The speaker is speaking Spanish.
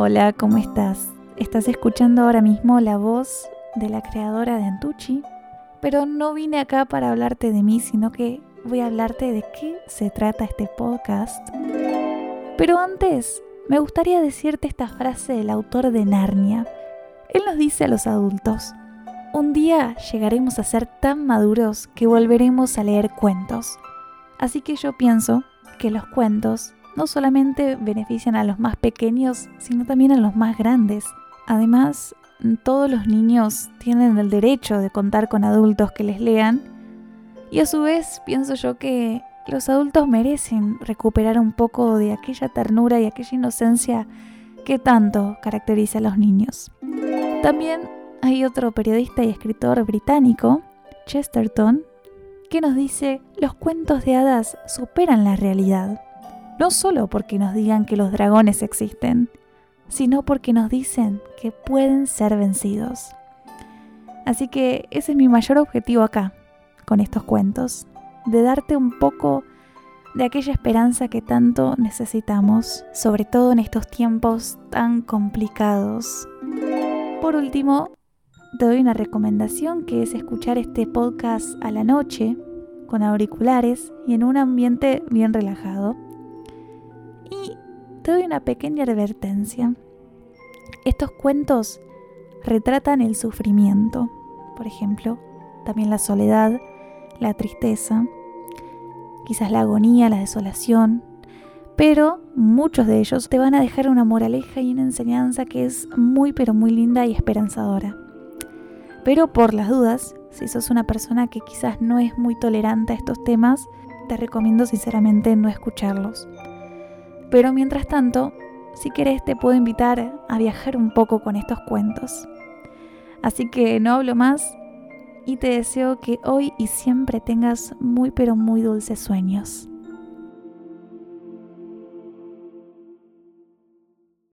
Hola, ¿cómo estás? Estás escuchando ahora mismo la voz de la creadora de Antucci, pero no vine acá para hablarte de mí, sino que voy a hablarte de qué se trata este podcast. Pero antes, me gustaría decirte esta frase del autor de Narnia. Él nos dice a los adultos, un día llegaremos a ser tan maduros que volveremos a leer cuentos. Así que yo pienso que los cuentos no solamente benefician a los más pequeños, sino también a los más grandes. Además, todos los niños tienen el derecho de contar con adultos que les lean y a su vez pienso yo que los adultos merecen recuperar un poco de aquella ternura y aquella inocencia que tanto caracteriza a los niños. También hay otro periodista y escritor británico, Chesterton, que nos dice, los cuentos de hadas superan la realidad no solo porque nos digan que los dragones existen, sino porque nos dicen que pueden ser vencidos. Así que ese es mi mayor objetivo acá, con estos cuentos, de darte un poco de aquella esperanza que tanto necesitamos, sobre todo en estos tiempos tan complicados. Por último, te doy una recomendación que es escuchar este podcast a la noche, con auriculares y en un ambiente bien relajado te doy una pequeña advertencia. Estos cuentos retratan el sufrimiento, por ejemplo, también la soledad, la tristeza, quizás la agonía, la desolación, pero muchos de ellos te van a dejar una moraleja y una enseñanza que es muy pero muy linda y esperanzadora. Pero por las dudas, si sos una persona que quizás no es muy tolerante a estos temas, te recomiendo sinceramente no escucharlos. Pero mientras tanto, si querés te puedo invitar a viajar un poco con estos cuentos. Así que no hablo más y te deseo que hoy y siempre tengas muy pero muy dulces sueños.